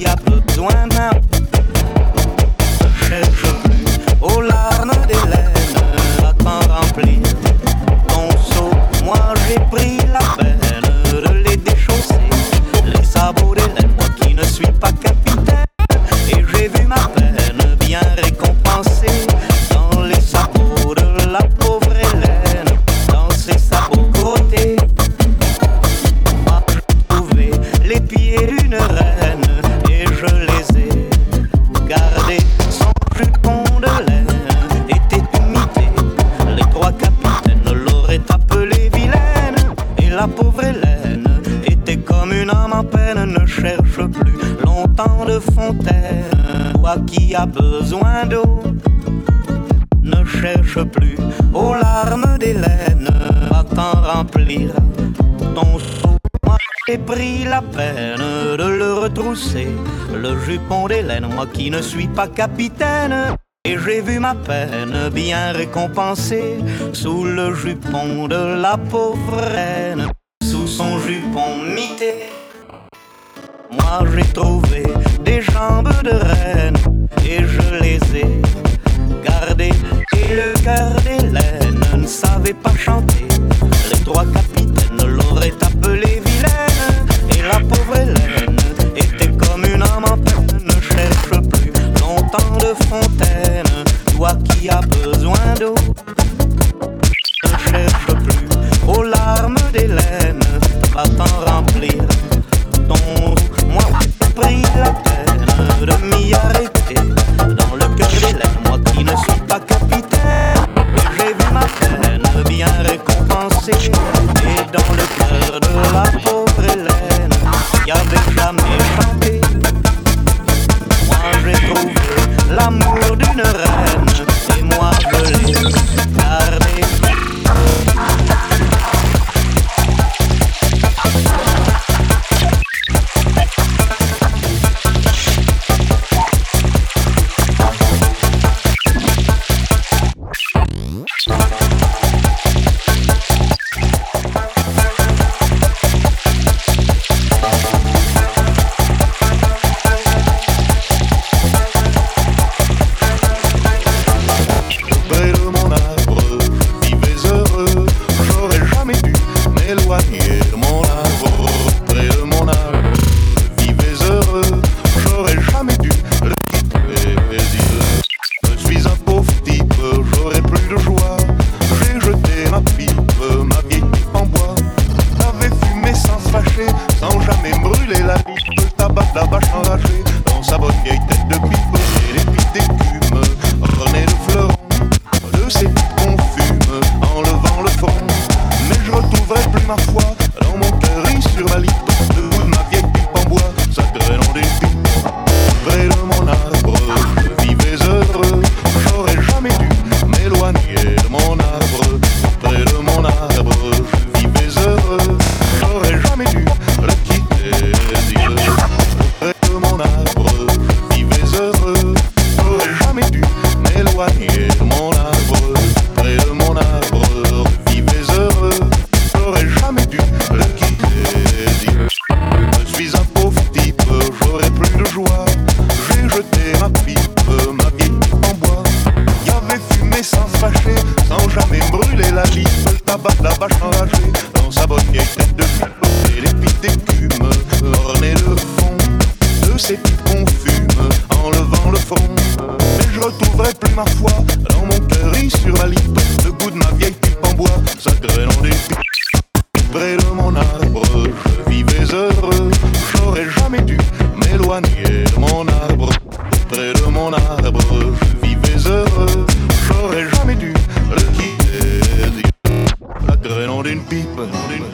y a besoin on. En peine ne cherche plus longtemps de fontaine. Toi qui as besoin d'eau, ne cherche plus aux larmes d'Hélène à t'en remplir ton seau. Moi j'ai pris la peine de le retrousser, le jupon d'Hélène, moi qui ne suis pas capitaine. Et j'ai vu ma peine bien récompensée sous le jupon de la pauvre reine, jupon mité. Moi j'ai trouvé des jambes de reine et je les ai gardées. Et le cœur d'Hélène ne savait pas chanter. Les trois capitaines l'auraient appelée vilaine. Et la pauvre Hélène était comme une âme en peine, ne cherche plus longtemps de fontaine. Toi qui as besoin d'eau, dans sa bonne de. La vache enragée, dans sa bonne vieille tête de pipe. Et les pipes d'écume, ornées de fond. De ces pipes qu'on fume, en levant le front. Mais je retrouverai plus ma foi, dans mon cœur sur ma lippe. Le goût de ma vieille pipe en bois, nom des pipes. Près de mon arbre, je vivais heureux. J'aurais jamais dû m'éloigner